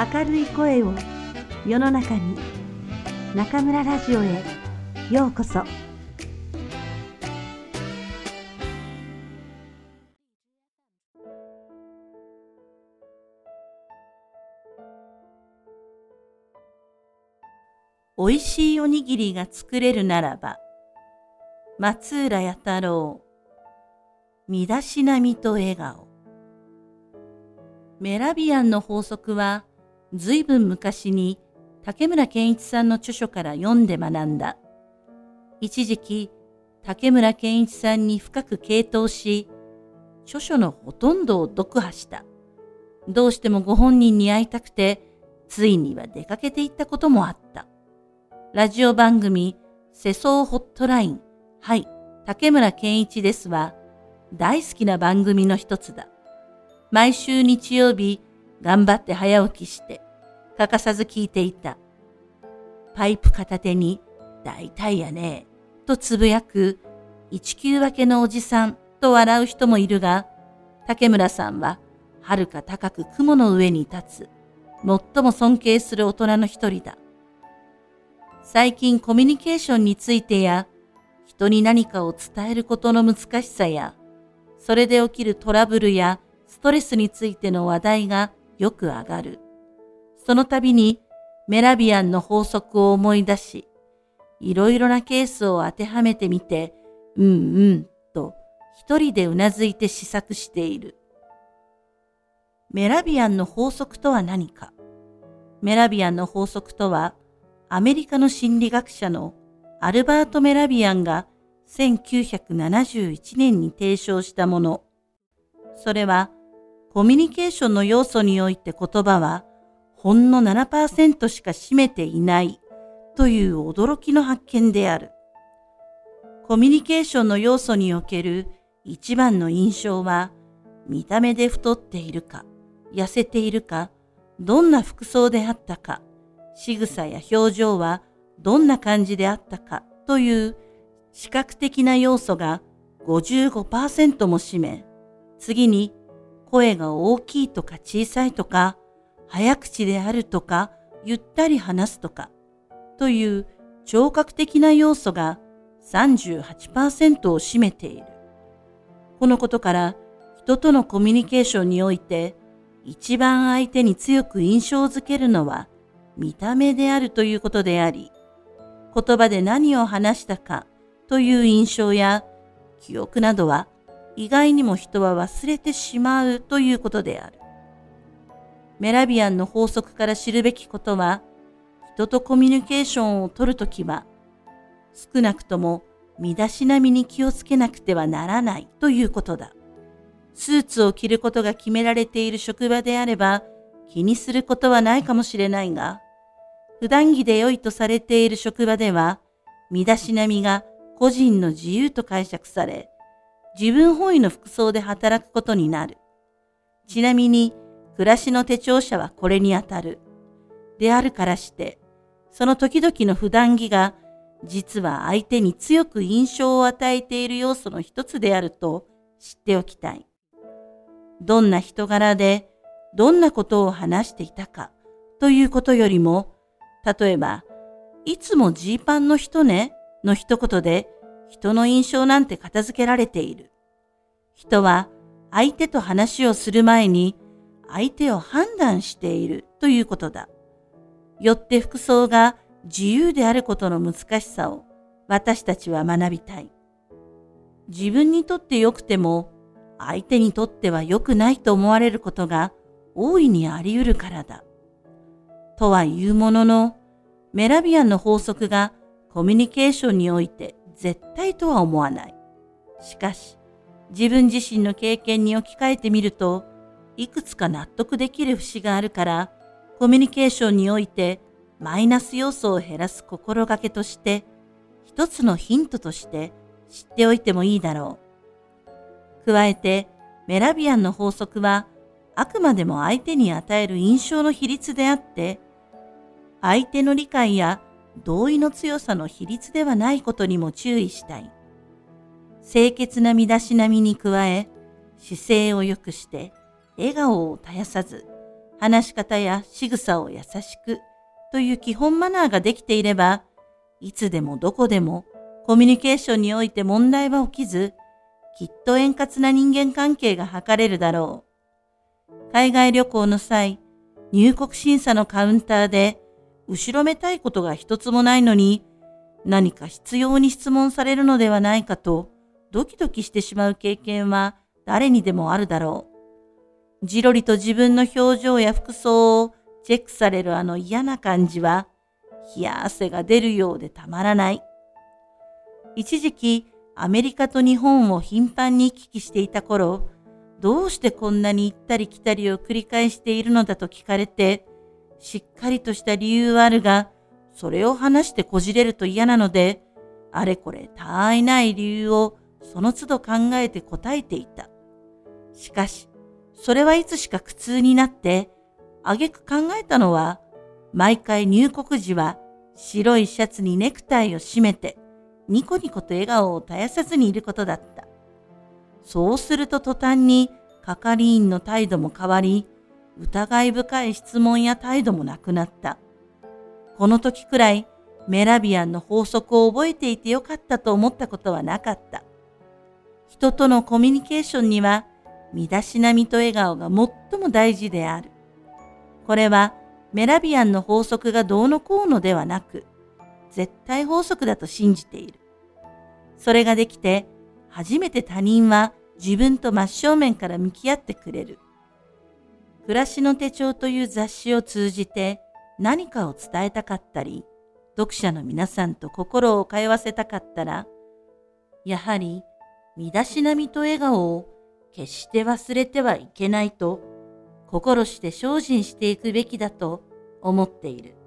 明るい声を世の中に中村ラジオへようこそ。おいしいおにぎりが作れるならば松浦弥太郎身だしなみと笑顔。メラビアンの法則は随分昔に竹村健一さんの著書から読んで学んだ。一時期竹村健一さんに深く傾倒し、著書のほとんどを読破した。どうしてもご本人に会いたくて、ついには出かけていったこともあった。ラジオ番組、世相ホットライン、はい、竹村健一ですは、大好きな番組の一つだ。毎週日曜日、頑張って早起きして、欠かさず聞いていた。パイプ片手に、大体やね、とつぶやく、一級分けのおじさんと笑う人もいるが、竹村さんは、遥か高く雲の上に立つ、最も尊敬する大人の一人だ。最近コミュニケーションについてや、人に何かを伝えることの難しさや、それで起きるトラブルやストレスについての話題がよく上がる。その度にメラビアンの法則を思い出し、いろいろなケースを当てはめてみて、うんうんと一人でうなずいて試作している。メラビアンの法則とは何か？メラビアンの法則とは、アメリカの心理学者のアルバート・メラビアンが1971年に提唱したもの。それは、コミュニケーションの要素において言葉はほんの7%しか占めていないという驚きの発見である。コミュニケーションの要素における一番の印象は見た目で太っているか、痩せているか、どんな服装であったか、仕草や表情はどんな感じであったかという視覚的な要素が55%も占め、次に声が大きいとか小さいとか、早口であるとか、ゆったり話すとか、という聴覚的な要素が38%を占めている。このことから人とのコミュニケーションにおいて一番相手に強く印象づけるのは見た目であるということであり、言葉で何を話したかという印象や記憶などは意外にも人は忘れてしまうということである。メラビアンの法則から知るべきことは、人とコミュニケーションを取るときは、少なくとも身だしなみに気をつけなくてはならないということだ。スーツを着ることが決められている職場であれば気にすることはないかもしれないが、普段着で良いとされている職場では、身だしなみが個人の自由と解釈され、自分本位の服装で働くことになる。ちなみに、暮らしの手帳者はこれにあたる。であるからして、その時々の普段着が、実は相手に強く印象を与えている要素の一つであると知っておきたい。どんな人柄で、どんなことを話していたかということよりも、例えば、いつもジーパンの人ねの一言で人の印象なんて片付けられている。人は相手と話をする前に相手を判断しているということだ。よって服装が自由であることの難しさを私たちは学びたい。自分にとって良くても相手にとっては良くないと思われることが大いにあり得るからだ。とは言うものの、メラビアンの法則がコミュニケーションにおいて絶対とは思わない。しかし、自分自身の経験に置き換えてみると、いくつか納得できる節があるから、コミュニケーションにおいてマイナス要素を減らす心がけとして、一つのヒントとして知っておいてもいいだろう。加えて、メラビアンの法則は、あくまでも相手に与える印象の比率であって、相手の理解や同意の強さの比率ではないことにも注意したい。清潔な身だしなみに加え、姿勢を良くして、笑顔を絶やさず、話し方や仕草を優しくという基本マナーができていれば、いつでもどこでもコミュニケーションにおいて問題は起きず、きっと円滑な人間関係が図れるだろう。海外旅行の際、入国審査のカウンターで、後ろめたいことが一つもないのに、何か必要に質問されるのではないかと、ドキドキしてしまう経験は誰にでもあるだろう。じろりと自分の表情や服装をチェックされるあの嫌な感じは、冷や汗が出るようでたまらない。一時期、アメリカと日本を頻繁に行き来していた頃、どうしてこんなに行ったり来たりを繰り返しているのだと聞かれて、しっかりとした理由はあるが、それを話してこじれると嫌なので、あれこれたあいない理由をその都度考えて答えていた。しかし、それはいつしか苦痛になって、あげく考えたのは、毎回入国時は白いシャツにネクタイを締めて、ニコニコと笑顔を絶やさずにいることだった。そうすると途端に係員の態度も変わり、疑い深い質問や態度もなくなった。この時くらいメラビアンの法則を覚えていてよかったと思ったことはなかった。人とのコミュニケーションには身だしなみと笑顔が最も大事である。これはメラビアンの法則がどうのこうのではなく、絶対法則だと信じている。それができて、初めて他人は自分と真正面から向き合ってくれる。暮らしの手帳という雑誌を通じて何かを伝えたかったり、読者の皆さんと心を通わせたかったら、やはり身だしなみと笑顔を決して忘れてはいけないと心して精進していくべきだと思っている。